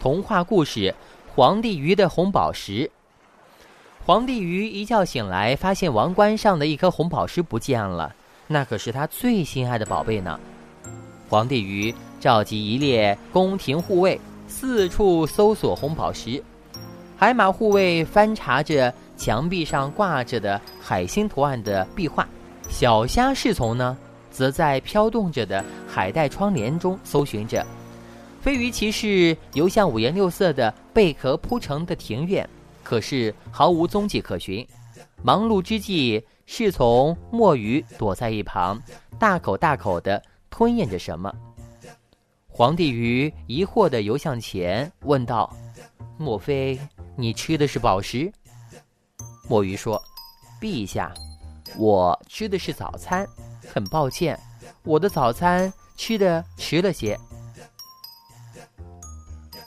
童话故事《皇帝鱼的红宝石》。皇帝鱼一觉醒来，发现王冠上的一颗红宝石不见了，那可是他最心爱的宝贝呢。皇帝鱼召集一列宫廷护卫，四处搜索红宝石。海马护卫翻查着墙壁上挂着的海星图案的壁画，小虾侍从呢，则在飘动着的海带窗帘中搜寻着。飞鱼骑士游向五颜六色的贝壳铺成的庭院，可是毫无踪迹可寻。忙碌之际，侍从墨鱼躲在一旁，大口大口地吞咽着什么。皇帝鱼疑惑地游向前，问道：“莫非你吃的是宝石？”墨鱼说：“陛下，我吃的是早餐。很抱歉，我的早餐吃的迟了些。”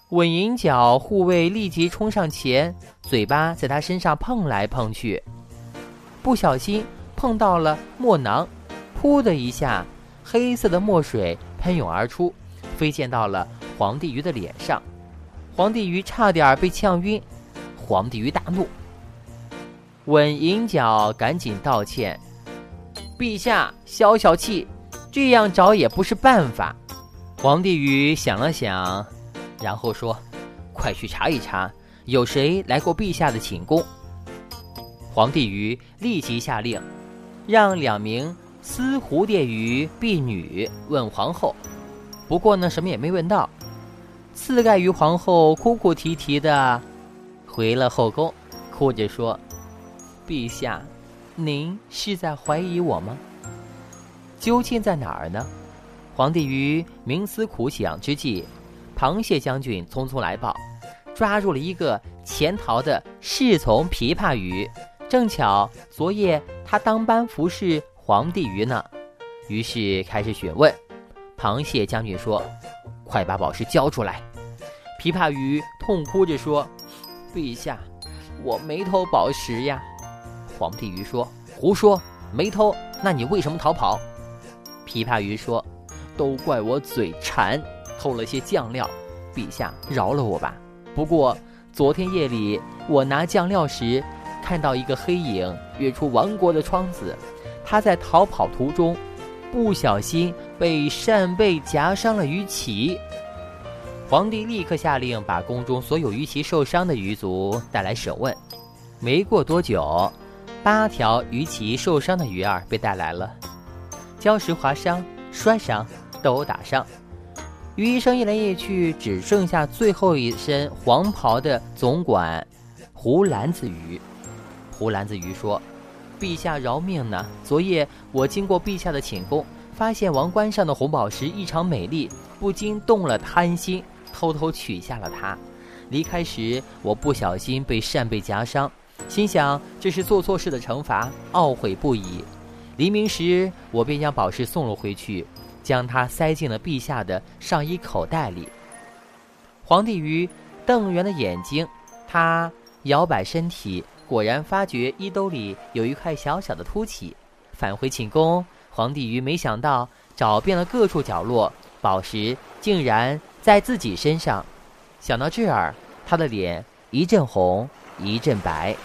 稳银角护卫立即冲上前，嘴巴在他身上碰来碰去，不小心碰到了墨囊，噗的一下，黑色的墨水喷涌而出，飞溅到了皇帝鱼的脸上，皇帝鱼差点被呛晕。皇帝鱼大怒，稳银角赶紧道歉：“陛下消消气，这样找也不是办法。”皇帝鱼想了想。然后说：“快去查一查，有谁来过陛下的寝宫。”皇帝鱼立即下令，让两名司蝴蝶鱼婢女问皇后。不过呢，什么也没问到。刺盖鱼皇后哭哭啼啼的回了后宫，哭着说：“陛下，您是在怀疑我吗？究竟在哪儿呢？”皇帝鱼冥思苦想之际。螃蟹将军匆匆来报，抓住了一个潜逃的侍从琵琶鱼，正巧昨夜他当班服侍皇帝鱼呢，于是开始询问。螃蟹将军说：“快把宝石交出来！”琵琶鱼痛哭着说：“陛下，我没偷宝石呀。”皇帝鱼说：“胡说，没偷，那你为什么逃跑？”琵琶鱼说：“都怪我嘴馋。”偷了些酱料，陛下饶了我吧。不过昨天夜里我拿酱料时，看到一个黑影跃出王国的窗子，他在逃跑途中，不小心被扇贝夹伤了鱼鳍。皇帝立刻下令把宫中所有鱼鳍受伤的鱼族带来审问。没过多久，八条鱼鳍受伤的鱼儿被带来了，礁石划伤、摔伤、斗殴打伤。鱼医生一来一去，只剩下最后一身黄袍的总管胡兰子鱼。胡兰子鱼说：“陛下饶命呢！昨夜我经过陛下的寝宫，发现王冠上的红宝石异常美丽，不禁动了贪心，偷偷取下了它。离开时，我不小心被扇贝夹伤，心想这是做错事的惩罚，懊悔不已。黎明时，我便将宝石送了回去。”将它塞进了陛下的上衣口袋里。皇帝鱼瞪圆了眼睛，他摇摆身体，果然发觉衣兜里有一块小小的凸起。返回寝宫，皇帝鱼没想到找遍了各处角落，宝石竟然在自己身上。想到这儿，他的脸一阵红，一阵白。